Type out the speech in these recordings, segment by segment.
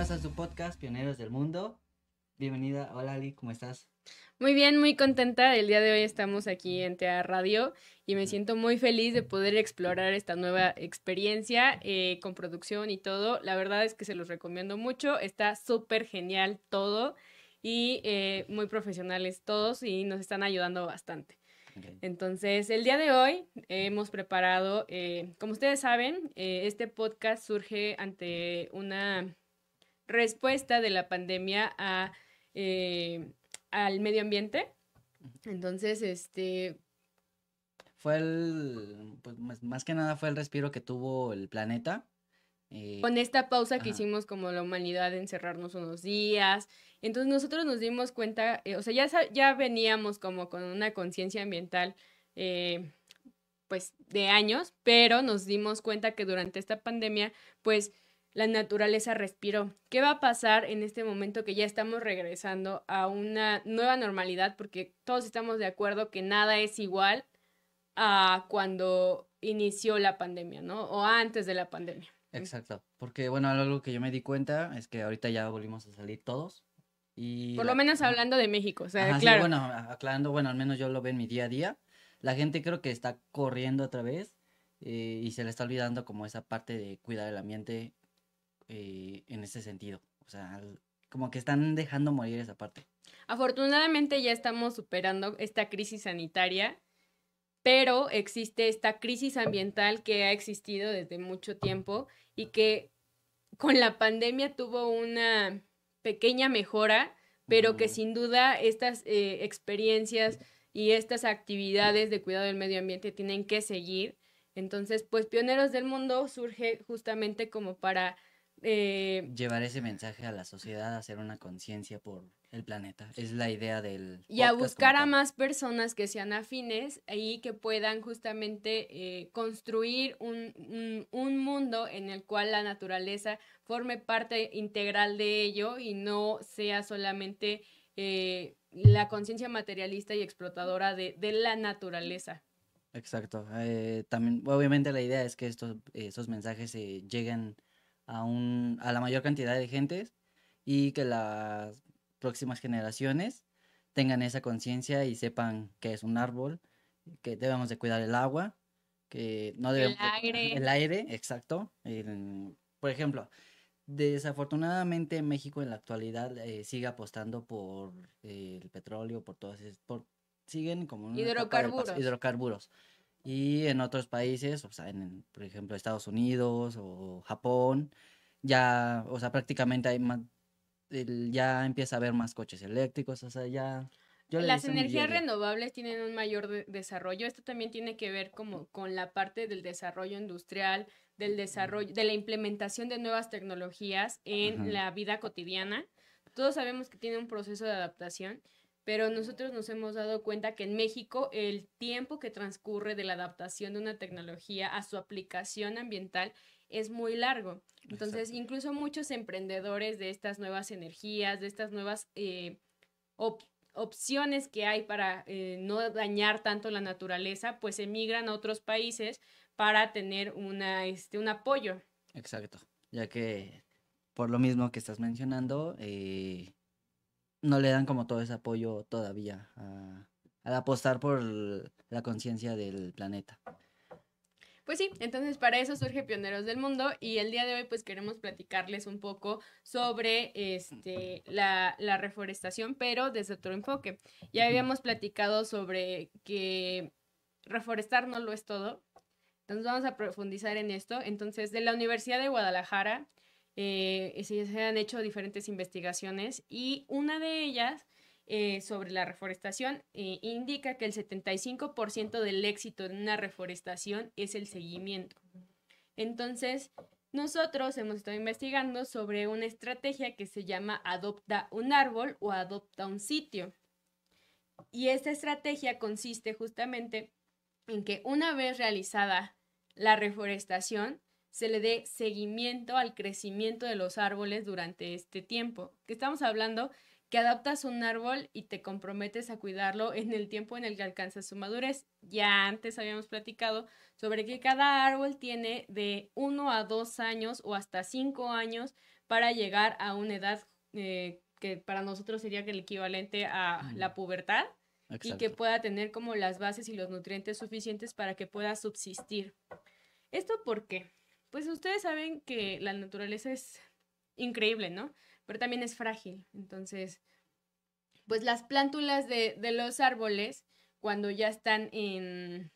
Bienvenidos a su podcast Pioneros del Mundo. Bienvenida, hola Ali, ¿cómo estás? Muy bien, muy contenta. El día de hoy estamos aquí en TEA Radio y me siento muy feliz de poder explorar esta nueva experiencia eh, con producción y todo. La verdad es que se los recomiendo mucho. Está súper genial todo y eh, muy profesionales todos y nos están ayudando bastante. Entonces, el día de hoy hemos preparado, eh, como ustedes saben, este podcast surge ante una respuesta de la pandemia a al medio ambiente. Entonces, este... Fue el, pues más que nada fue el respiro que tuvo el planeta. Eh, con esta pausa que hicimos como la humanidad de encerrarnos unos días. Entonces nosotros nos dimos cuenta, eh, o sea, ya, ya veníamos como con una conciencia ambiental, eh, pues de años, pero nos dimos cuenta que durante esta pandemia, pues la naturaleza respiró. ¿Qué va a pasar en este momento que ya estamos regresando a una nueva normalidad? Porque todos estamos de acuerdo que nada es igual a cuando inició la pandemia, ¿no? O antes de la pandemia. Exacto, porque bueno, algo que yo me di cuenta es que ahorita ya volvimos a salir todos. Y Por lo menos hablando de México, o sea, claro. Sí, bueno, aclarando, bueno, al menos yo lo veo en mi día a día. La gente creo que está corriendo otra vez eh, y se le está olvidando como esa parte de cuidar el ambiente eh, en ese sentido. O sea, como que están dejando morir esa parte. Afortunadamente ya estamos superando esta crisis sanitaria, pero existe esta crisis ambiental que ha existido desde mucho tiempo y que con la pandemia tuvo una pequeña mejora, pero que sin duda estas eh, experiencias y estas actividades de cuidado del medio ambiente tienen que seguir. Entonces, pues Pioneros del Mundo surge justamente como para eh, Llevar ese mensaje a la sociedad, hacer una conciencia por el planeta. Es la idea del... Y a buscar a más personas que sean afines y que puedan justamente eh, construir un, un, mundo en el cual la naturaleza forme parte integral de ello y no sea solamente eh, la conciencia materialista y explotadora de, de la naturaleza. Exacto. también, obviamente la idea es que estos, esos mensajes lleguen a, un, a la mayor cantidad de gentes y que las próximas generaciones tengan esa conciencia y sepan que es un árbol, que debemos de cuidar el agua, que no debemos... El aire. El aire, exacto. por ejemplo, desafortunadamente México en la actualidad eh, sigue apostando por el petróleo, por todas por siguen como hidrocarburos. hidrocarburos. Y en otros países, o sea, en, por ejemplo, Estados Unidos o Japón, ya, o sea, prácticamente hay más, ya empieza a haber más coches eléctricos, o sea, ya... Las energías renovables tienen un mayor desarrollo. Esto también tiene que ver como con la parte del desarrollo industrial, del desarrollo, de la implementación de nuevas tecnologías en la vida cotidiana. Todos sabemos que tiene un proceso de adaptación pero nosotros nos hemos dado cuenta que en México el tiempo que transcurre de la adaptación de una tecnología a su aplicación ambiental es muy largo. Entonces, incluso muchos emprendedores de estas nuevas energías, de estas nuevas eh, opciones que hay para eh, no dañar tanto la naturaleza, pues emigran a otros países para tener una, este, un apoyo. Exacto, ya que por lo mismo que estás mencionando, eh, no le dan como todo ese apoyo todavía a, al apostar por la conciencia del planeta. Pues sí, entonces para eso surge Pioneros del Mundo y el día de hoy pues queremos platicarles un poco sobre este, la, la reforestación, pero desde otro enfoque. Ya habíamos platicado sobre que reforestar no lo es todo, entonces vamos a profundizar en esto. Entonces, de la Universidad de Guadalajara eh, se han hecho diferentes investigaciones y una de ellas eh, sobre la reforestación eh, indica que el 75% del éxito en una reforestación es el seguimiento. Entonces, nosotros hemos estado investigando sobre una estrategia que se llama adopta un árbol o adopta un sitio. Y esta estrategia consiste justamente en que una vez realizada la reforestación, se le dé seguimiento al crecimiento de los árboles durante este tiempo. Que estamos hablando que adoptas un árbol y te comprometes a cuidarlo en el tiempo en el que alcanza su madurez. Ya antes habíamos platicado sobre que cada árbol tiene de uno a dos años o hasta cinco años para llegar a una edad eh, que para nosotros sería el equivalente a la pubertad y que pueda tener como las bases y los nutrientes suficientes para que pueda subsistir. ¿Esto por qué? Pues ustedes saben que la naturaleza es increíble, ¿no? Pero también es frágil. Entonces, pues las plántulas de, los árboles, cuando ya están en,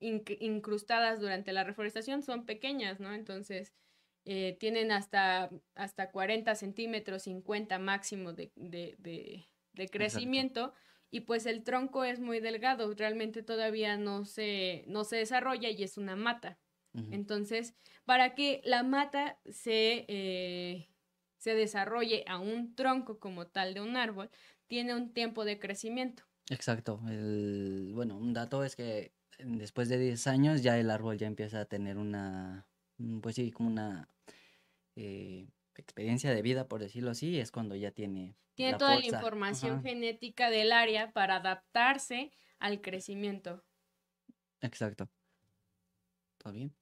incrustadas durante la reforestación, son pequeñas, ¿no? Entonces, eh, tienen hasta, hasta 40 centímetros, 50 máximo de, crecimiento. Y pues el tronco es muy delgado, realmente todavía no se, no se desarrolla y es una mata. Entonces, para que la mata se, eh, se desarrolle a un tronco como tal de un árbol, tiene un tiempo de crecimiento. Exacto. El, bueno, un dato es que después de 10 años ya el árbol ya empieza a tener una, mm, pues sí, como una eh, experiencia de vida, por decirlo así, es cuando ya tiene... Tiene toda la información genética del área para adaptarse al crecimiento. Exacto. ¿Todo bien?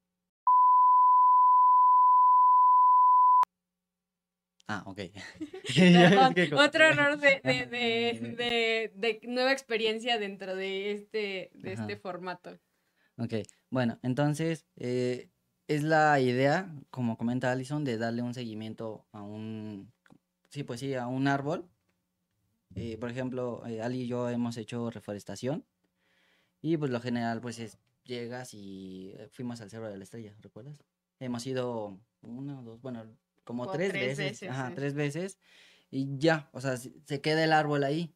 Ah, ok. otro error de, de, de, nueva experiencia dentro de este, de este formato. Ok, bueno, entonces eh, es la idea, como comenta Alison, de darle un seguimiento a un, sí, pues sí, a un árbol. Eh, por ejemplo, eh, Ali y yo hemos hecho reforestación y pues lo general pues es, llegas y fuimos al Cerro de la Estrella, ¿recuerdas? Hemos ido una o dos, bueno, como tres, veces, ajá, tres veces, y ya, o sea, se queda el árbol ahí,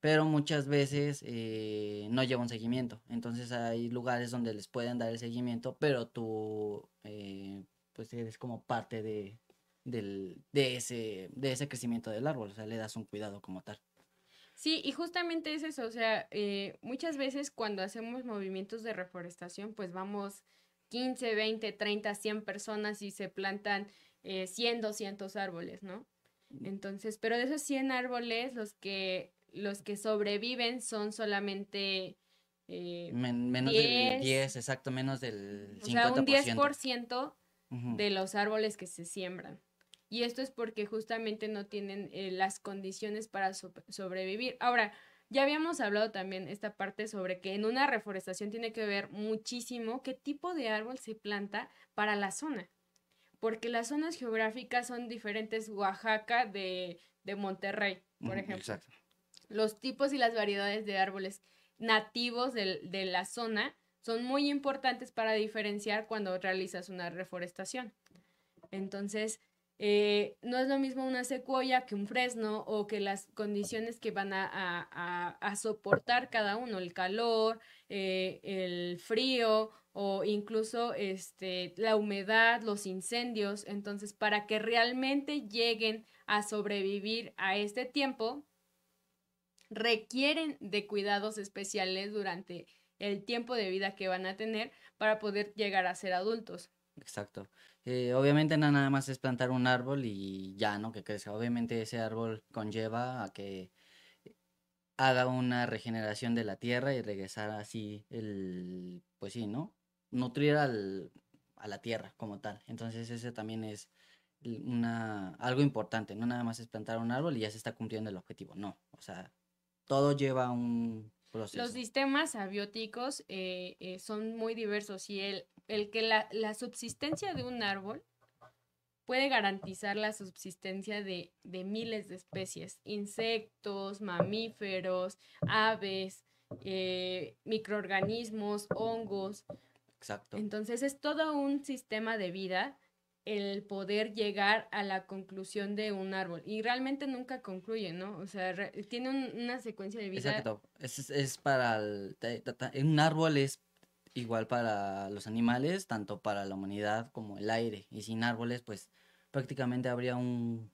pero muchas veces eh, no lleva un seguimiento, entonces hay lugares donde les pueden dar el seguimiento, pero tú, eh, pues eres como parte de, del, de, ese, de ese crecimiento del árbol, o sea, le das un cuidado como tal. Sí, y justamente es eso, o sea, eh, muchas veces cuando hacemos movimientos de reforestación, pues vamos 15, 20, 30, 100 personas y se plantan eh, 100, 200 árboles, ¿no? Mm. Entonces, pero de esos 100 árboles, los que, los que sobreviven son solamente... Eh, menos del 10, exacto, menos del 50%. O sea, un 10% de los árboles que se siembran. Y esto es porque justamente no tienen eh, las condiciones para sobrevivir. Ahora, ya habíamos hablado también esta parte sobre que en una reforestación tiene que ver muchísimo qué tipo de árbol se planta para la zona porque las zonas geográficas son diferentes Oaxaca de, Monterrey, por ejemplo. Los tipos y las variedades de árboles nativos de, de la zona son muy importantes para diferenciar cuando realizas una reforestación. Entonces, eh, no es lo mismo una secuoya que un fresno o que las condiciones que van a, soportar cada uno, el calor, eh, el frío o incluso este, la humedad, los incendios. Entonces, para que realmente lleguen a sobrevivir a este tiempo, requieren de cuidados especiales durante el tiempo de vida que van a tener para poder llegar a ser adultos. Exacto. Eh, obviamente nada más es plantar un árbol y ya, ¿no? Que crezca. Obviamente ese árbol conlleva a que haga una regeneración de la tierra y regresar así el, pues sí, ¿no? Nutrir al, a la tierra como tal. Entonces ese también es una, algo importante, no nada más es plantar un árbol y ya se está cumpliendo el objetivo, no, o sea, todo lleva un proceso. Los sistemas abióticos eh, eh, son muy diversos y el, el que la, la, subsistencia de un árbol puede garantizar la subsistencia de, de miles de especies, insectos, mamíferos, aves, eh, microorganismos, hongos. Exacto. Entonces es todo un sistema de vida el poder llegar a la conclusión de un árbol. Y realmente nunca concluye, ¿no? O sea, tiene una secuencia de vida. Exacto. Es, es para el, un árbol es igual para los animales, tanto para la humanidad como el aire. Y sin árboles, pues prácticamente habría un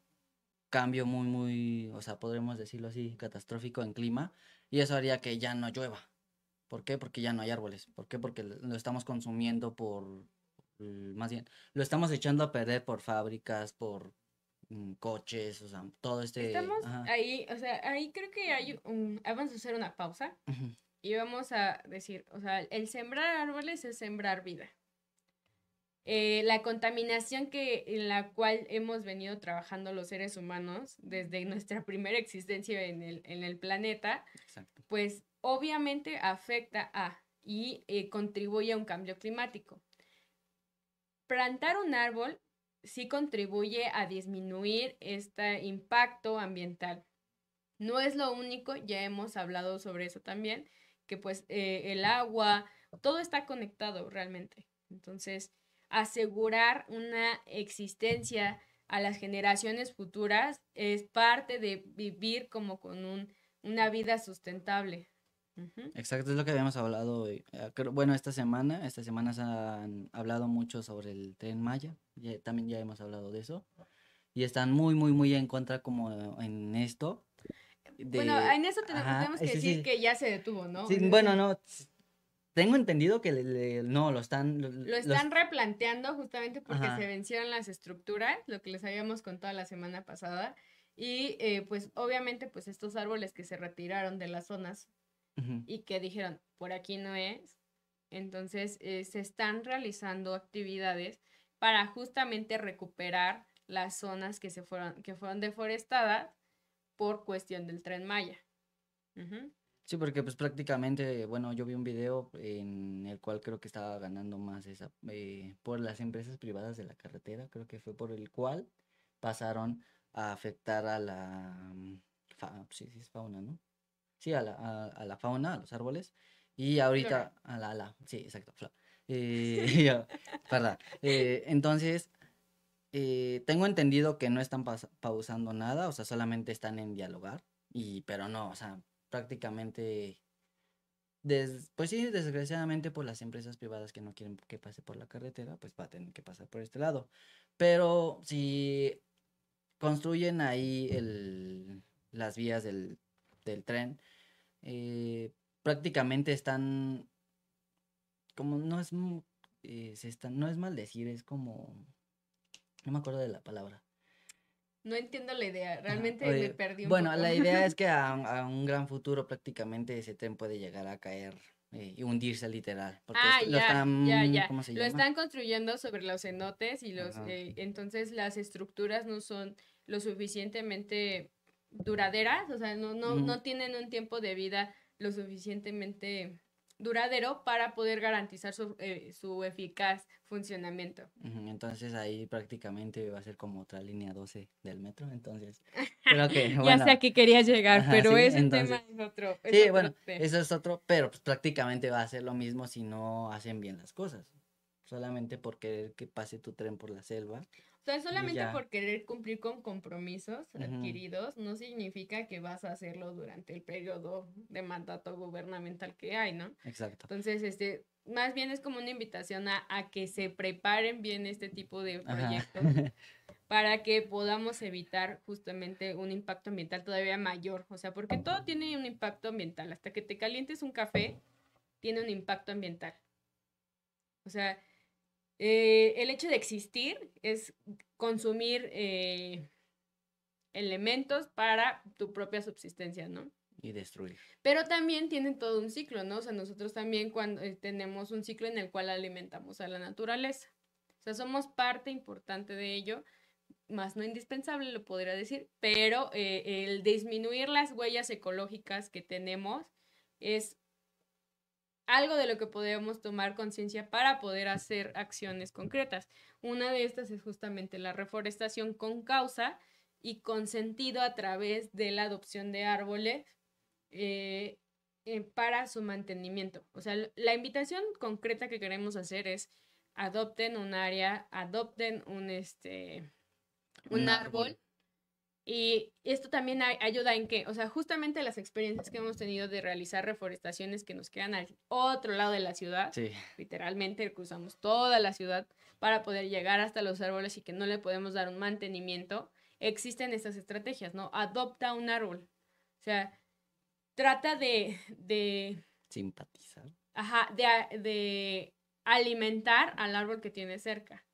cambio muy, muy, o sea, podríamos decirlo así, catastrófico en clima. Y eso haría que ya no llueva. ¿Por qué? Porque ya no hay árboles. ¿Por qué? Porque lo estamos consumiendo por, más bien, lo estamos echando a perder por fábricas, por mm, coches, o sea, todo este... Estamos ahí, o sea, ahí creo que hay un... Vamos a hacer una pausa y vamos a decir, o sea, el sembrar árboles es sembrar vida. eh, la contaminación que, en la cual hemos venido trabajando los seres humanos desde nuestra primera existencia en el, en el planeta, pues obviamente afecta a y eh, contribuye a un cambio climático. Plantar un árbol sí contribuye a disminuir este impacto ambiental. No es lo único, ya hemos hablado sobre eso también, que pues eh, el agua, todo está conectado realmente. Entonces, asegurar una existencia a las generaciones futuras es parte de vivir como con un, una vida sustentable. Exacto, es lo que habíamos hablado, eh, bueno, esta semana, esta semana se han hablado mucho sobre el tren Maya, también ya hemos hablado de eso, y están muy, muy, muy en contra como en esto. bueno, en eso tenemos, que decir que ya se detuvo, ¿no? Sí, bueno, no, tengo entendido que no, lo están... Lo, están replanteando justamente porque se vencieron las estructuras, lo que les habíamos contado la semana pasada, y eh, pues obviamente pues estos árboles que se retiraron de las zonas y que dijeron, por aquí no es. Entonces eh, se están realizando actividades para justamente recuperar las zonas que, se fueron, que fueron deforestadas por cuestión del tren Maya. Sí, porque pues prácticamente, bueno, yo vi un video en el cual creo que estaba ganando más esa, eh, por las empresas privadas de la carretera, creo que fue por el cual pasaron a afectar a la, mm, sí, sí es fauna, ¿no? Sí, a la, a, la fauna, a los árboles. Y ahorita, a la, la, sí, exacto, eh, perdón. Eh, entonces, eh, tengo entendido que no están pausando nada, o sea, solamente están en dialogar, y, pero no, o sea, prácticamente, des, pues sí, desgraciadamente por las empresas privadas que no quieren que pase por la carretera, pues va a tener que pasar por este lado. Pero si construyen ahí el, las vías del, del tren, eh, prácticamente están, como no es, eh, se están, no es maldecir, es como, no me acuerdo de la palabra. No entiendo la idea, realmente me perdí un Bueno, la idea es que a, un gran futuro prácticamente ese tren puede llegar a caer eh, y hundirse literal. Porque ah, lo están, Lo están construyendo sobre los cenotes y los, entonces las estructuras no son lo suficientemente duraderas, o sea, no, no, no tienen un tiempo de vida lo suficientemente duradero para poder garantizar su, eh, su eficaz funcionamiento. Entonces ahí prácticamente va a ser como otra línea 12 del metro, entonces creo que... ya sé a qué querías llegar, pero ese tema es otro. sí, bueno, eso es otro, pero pues prácticamente va a ser lo mismo si no hacen bien las cosas, solamente por querer que pase tu tren por la selva o sea, solamente por querer cumplir con compromisos adquiridos no significa que vas a hacerlo durante el periodo de mandato gubernamental que hay, ¿no? Exacto. Entonces, este, más bien es como una invitación a, que se preparen bien este tipo de proyectos para que podamos evitar justamente un impacto ambiental todavía mayor. O sea, porque todo tiene un impacto ambiental. Hasta que te calientes un café, tiene un impacto ambiental. O sea, eh, el hecho de existir es consumir eh, elementos para tu propia subsistencia, ¿no? Y destruir. Pero también tienen todo un ciclo, ¿no? O sea, nosotros también cuando eh, tenemos un ciclo en el cual alimentamos a la naturaleza. O sea, somos parte importante de ello, más no indispensable, lo podría decir, pero el disminuir las huellas ecológicas que tenemos es algo de lo que podemos tomar conciencia para poder hacer acciones concretas. Una de estas es justamente la reforestación con causa y con sentido a través de la adopción de árboles eh, eh, para su mantenimiento. O sea, la invitación concreta que queremos hacer es adopten un área, adopten un, este, un, árbol y esto también ayuda en que, o sea, justamente las experiencias que hemos tenido de realizar reforestaciones que nos quedan al otro lado de la ciudad, literalmente cruzamos toda la ciudad para poder llegar hasta los árboles y que no le podemos dar un mantenimiento, existen estas estrategias, ¿no? Adopta un árbol. O sea, trata de... de Simpatizar. Ajá, de, de alimentar al árbol que tiene cerca.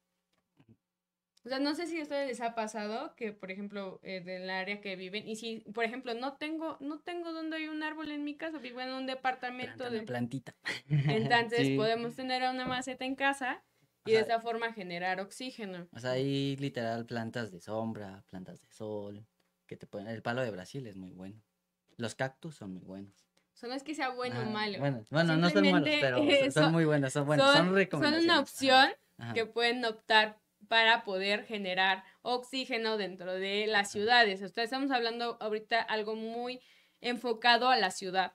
O sea, no sé si a ustedes les ha pasado que, por ejemplo, eh, del área que viven, y si, por ejemplo, no tengo, no tengo donde hay un árbol en mi casa, vivo en un departamento de plantita. Entonces podemos tener una maceta en casa y de esa forma generar oxígeno. O sea, hay literal plantas de sombra, plantas de sol, que te pueden... El palo de Brasil es muy bueno. Los cactus son muy buenos. O no es que sea bueno o malo. Bueno, bueno no son malos, pero son, muy buenos, son buenos, son, Son una opción que pueden optar para poder generar oxígeno dentro de las ciudades. Estamos hablando ahorita algo muy enfocado a la ciudad,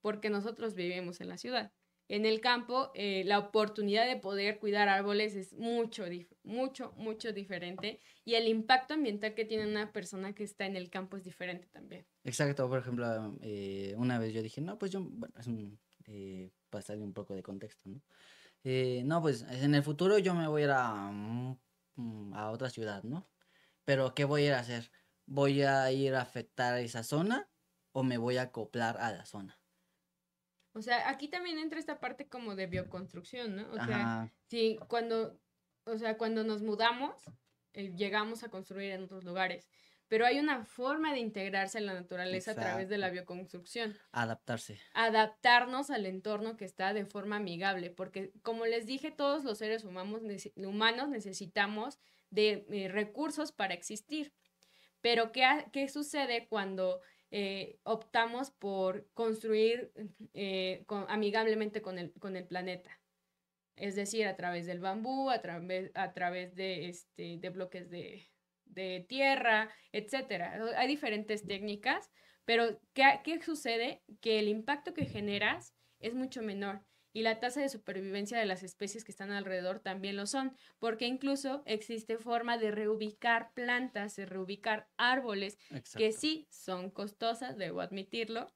porque nosotros vivimos en la ciudad. En el campo, eh, la oportunidad de poder cuidar árboles es mucho, mucho, mucho diferente y el impacto ambiental que tiene una persona que está en el campo es diferente también. Exacto, por ejemplo, eh, una vez yo dije, no, pues yo, bueno, es un, eh, un poco de contexto, ¿no? Eh, no, pues en el futuro yo me voy a ir a, mm, a otra ciudad, ¿no? Pero ¿qué voy a ir a hacer? ¿Voy a ir a afectar a esa zona o me voy a acoplar a la zona? O sea, aquí también entra esta parte como de bioconstrucción, ¿no? O sea, sí, cuando, o sea, cuando nos mudamos, eh, llegamos a construir en otros lugares, pero hay una forma de integrarse a la naturaleza a través de la bioconstrucción. Adaptarse. Adaptarnos al entorno que está de forma amigable, porque como les dije, todos los seres humanos, humanos necesitamos de eh, recursos para existir. Pero ¿qué, qué sucede cuando eh, optamos por construir eh, amigablemente con el, con el planeta. Es decir, a través del bambú, a través, a través de, este, de bloques de, de tierra, etc. Hay diferentes técnicas, pero ¿qué, ¿qué sucede? Que el impacto que generas es mucho menor y la tasa de supervivencia de las especies que están alrededor también lo son, porque incluso existe forma de reubicar plantas, de reubicar árboles, que sí son costosas, debo admitirlo,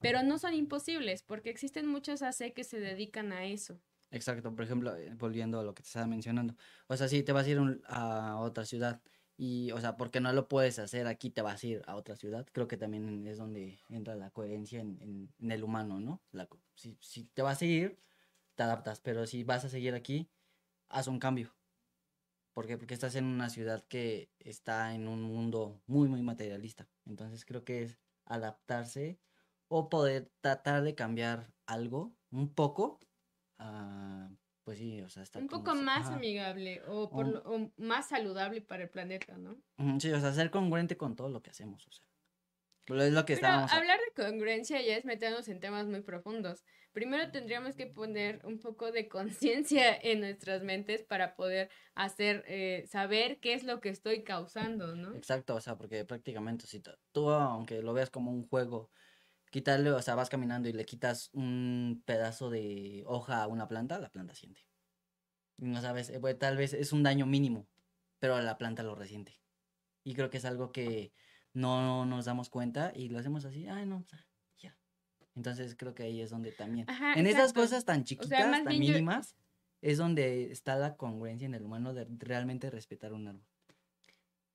pero no son imposibles, porque existen muchos AC que se dedican a eso. Exacto, por ejemplo, eh, volviendo a lo que te estaba mencionando, o sea, si te vas a ir a otra ciudad y, o sea, porque no lo puedes hacer aquí, te vas a ir a otra ciudad, creo que también es donde entra la coherencia en, el humano, ¿no? Si, te vas a ir, te adaptas, pero si vas a seguir aquí, haz un cambio. ¿Por? Porque estás en una ciudad que está en un mundo muy, muy materialista. Entonces creo que es adaptarse o poder tratar de cambiar algo un poco uh, pues sí, o sea, está Un poco más amigable o, por más saludable para el planeta, ¿no? Sí, o sea, ser congruente con todo lo que hacemos, o sea. Es lo que Pero hablar de congruencia ya es meternos en temas muy profundos. Primero tendríamos que poner un poco de conciencia en nuestras mentes para poder hacer, eh, saber qué es lo que estoy causando, ¿no? Exacto, o sea, porque prácticamente si tú, aunque lo veas como un juego, quitarle, o sea, vas caminando y le quitas un pedazo de hoja a una planta, la planta siente. No sabes, eh, tal vez es un daño mínimo, pero la planta lo resiente. Y creo que es algo que no nos damos cuenta y lo hacemos así, ay, no, ya. Entonces creo que ahí es donde también, en esas cosas tan chiquitas, tan mínimas, es donde está la congruencia en el humano de realmente respetar un árbol.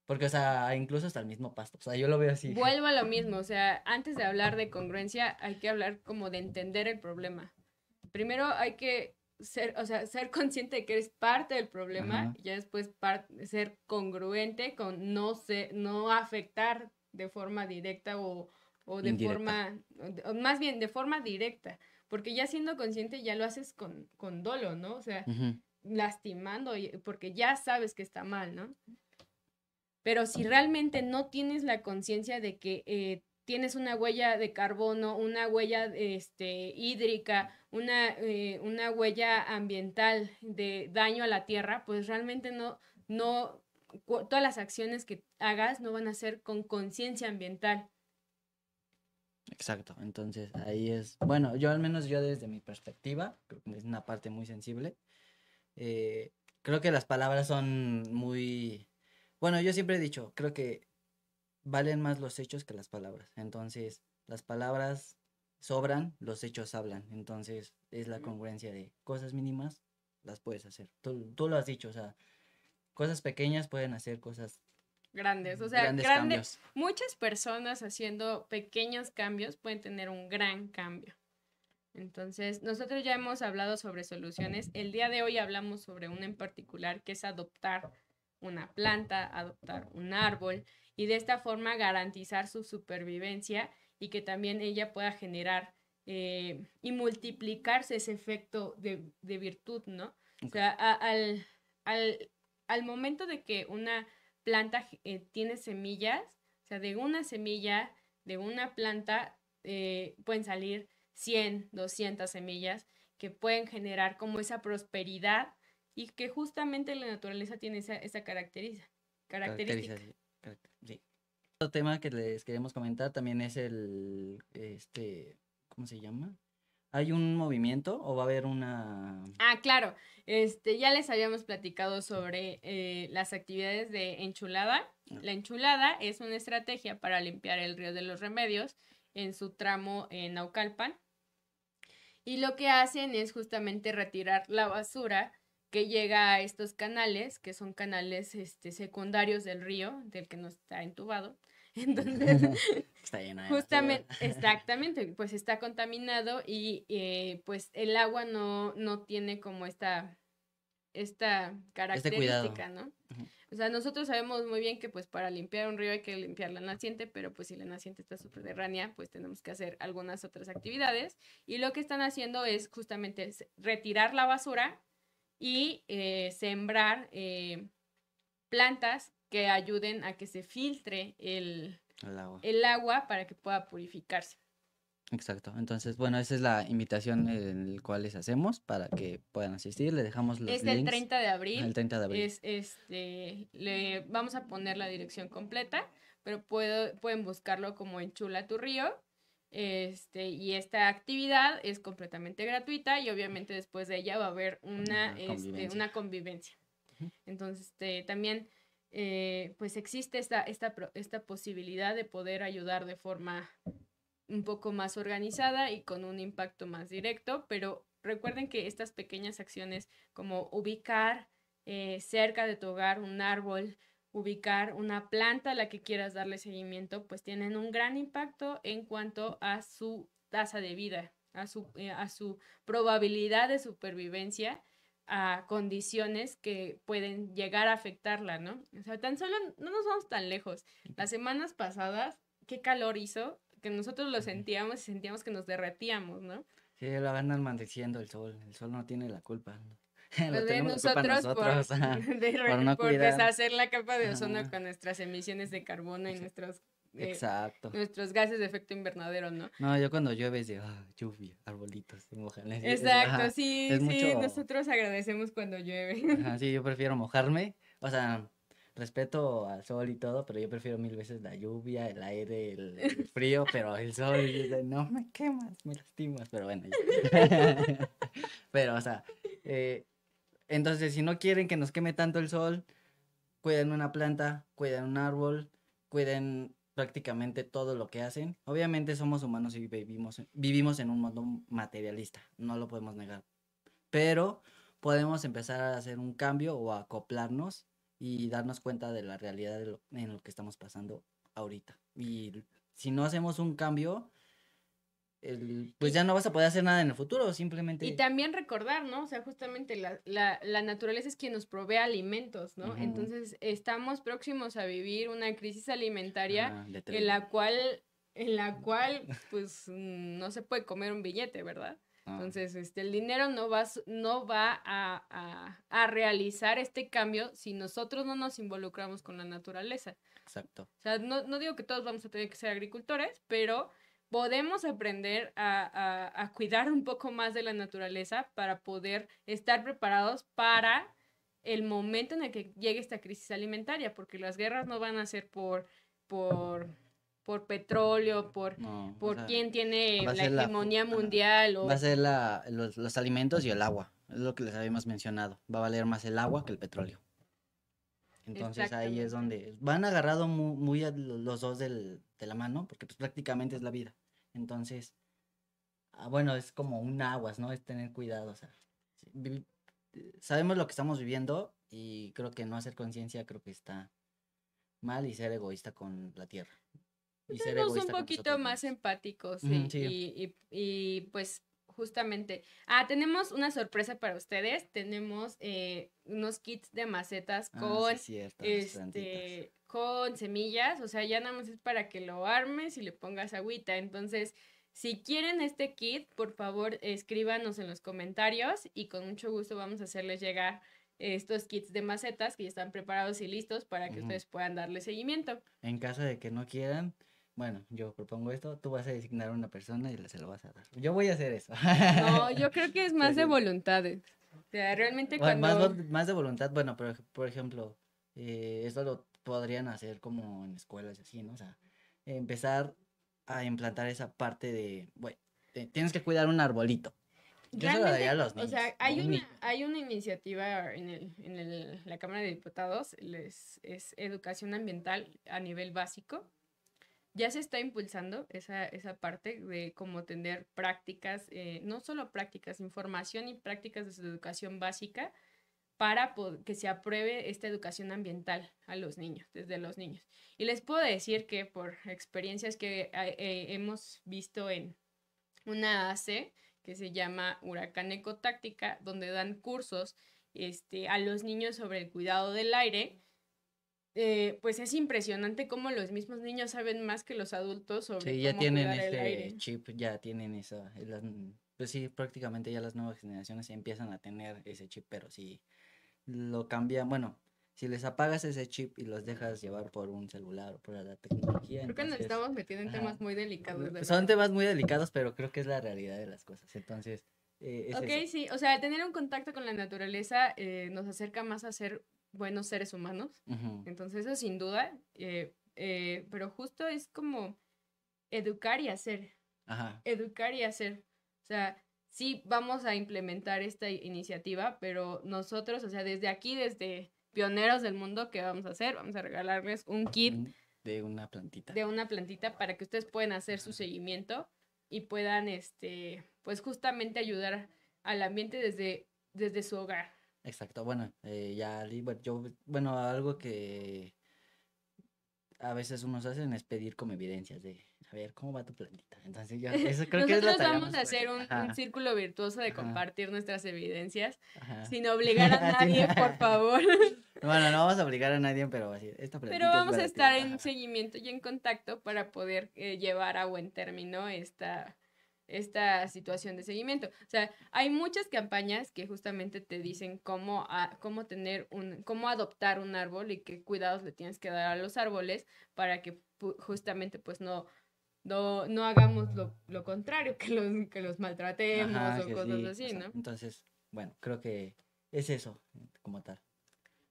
Porque, o sea, incluso hasta el mismo pasto. O sea, yo lo veo así. Vuelvo a lo mismo. O sea, antes de hablar de congruencia, hay que hablar como de entender el problema. Primero hay que ser, o sea, ser consciente de que eres parte del problema y ya después ser congruente con no, se, no afectar de forma directa o, de forma, más bien de forma directa. Porque ya siendo consciente ya lo haces con, con dolo, ¿no? O sea, lastimando, porque ya sabes que está mal, ¿no? Pero si realmente no tienes la conciencia de que eh, tienes una huella de carbono, una huella este, hídrica, una, eh, una huella ambiental de daño a la tierra, pues realmente no, no, todas las acciones que hagas no van a ser con conciencia ambiental. Exacto, entonces ahí es, bueno, yo al menos yo desde mi perspectiva, es una parte muy sensible, eh, creo que las palabras son muy bueno, yo siempre he dicho, creo que valen más los hechos que las palabras. Entonces, las palabras sobran, los hechos hablan. Entonces, es la congruencia de cosas mínimas, las puedes hacer. Tú, tú lo has dicho, o sea, cosas pequeñas pueden hacer cosas grandes. O sea, grandes, cambios. muchas personas haciendo pequeños cambios pueden tener un gran cambio. Entonces, nosotros ya hemos hablado sobre soluciones. El día de hoy hablamos sobre una en particular que es adoptar una planta, adoptar un árbol y de esta forma garantizar su supervivencia y que también ella pueda generar eh, y multiplicarse ese efecto de, virtud, ¿no? O sea, al, al, al, momento de que una planta eh, tiene semillas, o sea, de una semilla, de una planta, eh, pueden salir 100, 200 semillas que pueden generar como esa prosperidad y que justamente la naturaleza tiene esa, esa característica. característica. Sí. Otro tema que les queremos comentar también es el, este, ¿cómo se llama? ¿Hay un movimiento o va a haber una...? Ah, claro. Este, ya les habíamos platicado sobre eh, las actividades de enchulada. Ah. La enchulada es una estrategia para limpiar el río de los remedios en su tramo en Naucalpan. Y lo que hacen es justamente retirar la basura que llega a estos canales, que son canales este, secundarios del río, del que no está entubado. Entonces, está lleno justamente, exactamente, pues está contaminado y eh, pues el agua no, no tiene como esta, esta este característica, ¿no? O sea, nosotros sabemos muy bien que pues para limpiar un río hay que limpiar la naciente, pero pues si la naciente está subterránea, pues tenemos que hacer algunas otras actividades. Y lo que están haciendo es justamente retirar la basura y eh, sembrar eh, plantas que ayuden a que se filtre el, el agua para que pueda purificarse. Exacto. Entonces, bueno, esa es la invitación en la cual les hacemos para que puedan asistir. Le dejamos los es links. el 30 de abril. El 30 de abril. Es, este, le vamos a poner la dirección completa, pero puedo, pueden buscarlo como en Chula tu Río. Este, y esta actividad es completamente gratuita y obviamente después de ella va a haber una, una este, convivencia. una convivencia. Entonces, este, también, eh, pues existe esta, esta, esta posibilidad de poder ayudar de forma un poco más organizada y con un impacto más directo, pero recuerden que estas pequeñas acciones como ubicar eh, cerca de tu hogar un árbol, ubicar una planta a la que quieras darle seguimiento, pues tienen un gran impacto en cuanto a su tasa de vida, a su, eh, a su probabilidad de supervivencia a condiciones que pueden llegar a afectarla, ¿no? O sea, tan solo no nos vamos tan lejos. Las semanas pasadas, ¿qué calor hizo? que nosotros lo sentíamos y sentíamos que nos derretíamos, ¿no? Sí, lo andan maldiciendo el sol, el sol no tiene la culpa. Pues de nosotros, nosotros por, deshacer la capa de ozono con nuestras emisiones de carbono y nuestros eh, Exacto. nuestros gases de efecto invernadero, ¿no? No, yo cuando llueve es de ah, lluvia, arbolitos, se mojan. Exacto, sí, sí, nosotros agradecemos cuando llueve. Ajá, sí, yo prefiero mojarme, o sea, respeto al sol y todo, pero yo prefiero mil veces la lluvia, el aire, el, frío, pero el sol, no me quemas, me lastimas, pero bueno. pero, o sea, eh, entonces si no quieren que nos queme tanto el sol, cuiden una planta, cuiden un árbol, cuiden prácticamente todo lo que hacen. Obviamente somos humanos y vivimos, vivimos en un mundo materialista, no lo podemos negar. Pero podemos empezar a hacer un cambio o a acoplarnos y darnos cuenta de la realidad de lo, en lo que estamos pasando ahorita. Y si no hacemos un cambio, pues ya no vas a poder hacer nada en el futuro, simplemente. Y también recordar, ¿no? O sea, justamente la, la, la naturaleza es quien nos provee alimentos, ¿no? Entonces, estamos próximos a vivir una crisis alimentaria en la cual, en la cual, pues, no se puede comer un billete, ¿verdad? Ah. Entonces, este, el dinero no va, no va a, a, realizar este cambio si nosotros no nos involucramos con la naturaleza. Exacto. O sea, no, no digo que todos vamos a tener que ser agricultores, pero podemos aprender a, a, a, cuidar un poco más de la naturaleza para poder estar preparados para el momento en el que llegue esta crisis alimentaria, porque las guerras no van a ser por, por por petróleo, por, por quién tiene la hegemonía mundial. O... Va a ser la, los, alimentos y el agua, es lo que les habíamos mencionado. Va a valer más el agua que el petróleo. Entonces ahí es donde van agarrado muy, los dos del, de la mano, porque pues prácticamente es la vida. Entonces, ah, bueno, es como un aguas, ¿no? Es tener cuidado, o sea, sabemos lo que estamos viviendo y creo que no hacer conciencia creo que está mal y ser egoísta con la tierra. Y ser un poquito más empáticos y, y, pues justamente. Ah, tenemos una sorpresa para ustedes. Tenemos eh, unos kits de macetas ah, con este con semillas. O sea, ya nada más es para que lo armes y le pongas agüita. Entonces, Si quieren este kit, por favor escríbanos en los comentarios y con mucho gusto vamos a hacerles llegar estos kits de macetas que ya están preparados y listos para que ustedes puedan darle seguimiento. En caso de que no quieran, bueno, yo propongo esto, tú vas a designar a una persona y se lo vas a dar. Yo voy a hacer eso. No, yo creo que es más de voluntades. O sea, realmente cuando... Más, más de voluntad, bueno, pero por ejemplo, eh, esto lo podrían hacer como en escuelas y así, ¿no? O sea, empezar a implantar esa parte de, bueno, tienes que cuidar un arbolito. Yo se lo daría a los niños. O sea, hay una, hay una iniciativa en, el, en el, la Cámara de Diputados, les, es educación ambiental a nivel básico. Ya se está impulsando esa, esa parte de cómo tener prácticas, eh, no solo prácticas, información y prácticas de educación básica para que se apruebe esta educación ambiental a los niños, desde los niños. Y les puedo decir que por experiencias que eh, eh, hemos visto en una AC que se llama Huracán Ecotáctica, donde dan cursos este, a los niños sobre el cuidado del aire, eh, pues es impresionante cómo los mismos niños saben más que los adultos sobre sí, ya tienen ese chip, ya tienen eso. Pues sí, prácticamente ya las nuevas generaciones empiezan a tener ese chip, pero sí lo cambian, bueno, si les apagas ese chip y los dejas llevar por un celular o por la tecnología. Creo que nos estamos metiendo en temas muy delicados. Son temas muy delicados, pero creo que es la realidad de las cosas. Entonces, eh, ok, sí, o sea, tener un contacto con la naturaleza eh, nos acerca más a ser buenos seres humanos. Entonces, eso sin duda, eh, eh, pero justo es como educar y hacer. Ajá. Educar y hacer. O sea, sí vamos a implementar esta iniciativa, pero nosotros, o sea, desde aquí, desde pioneros del mundo, ¿qué vamos a hacer? Vamos a regalarles un kit. De una plantita. De una plantita para que ustedes puedan hacer su seguimiento y puedan, este, pues justamente ayudar al ambiente desde, desde su hogar. Exacto, bueno, eh, ya, bueno, yo, bueno, algo que a veces unos hacen es pedir como evidencias de, a ver, ¿cómo va tu plantita? Entonces yo, eso creo que es la tarea vamos a hacer un, círculo virtuoso de compartir nuestras evidencias sin obligar a nadie, por favor. Bueno, no vamos a obligar a nadie, pero así, esta Pero vamos a estar en seguimiento y en contacto para poder eh, llevar a buen término esta, esta situación de seguimiento. O sea, hay muchas campañas que justamente te dicen cómo, a, cómo tener un, cómo adoptar un árbol y qué cuidados le tienes que dar a los árboles para que justamente pues no, no, no hagamos lo, lo contrario, que los, que los maltratemos o cosas así, ¿no? Entonces, bueno, creo que es eso como tal.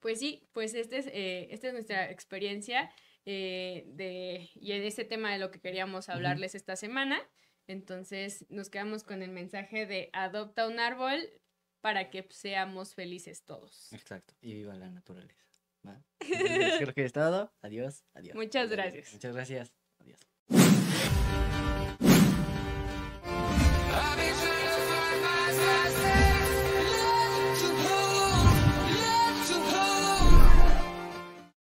Pues sí, pues este es, eh, esta es nuestra experiencia eh, de, y en este tema de lo que queríamos hablarles esta semana. Entonces nos quedamos con el mensaje de adopta un árbol para que seamos felices todos. Exacto, y viva la naturaleza. creo que es todo. Adiós, adiós. Muchas gracias. Muchas gracias.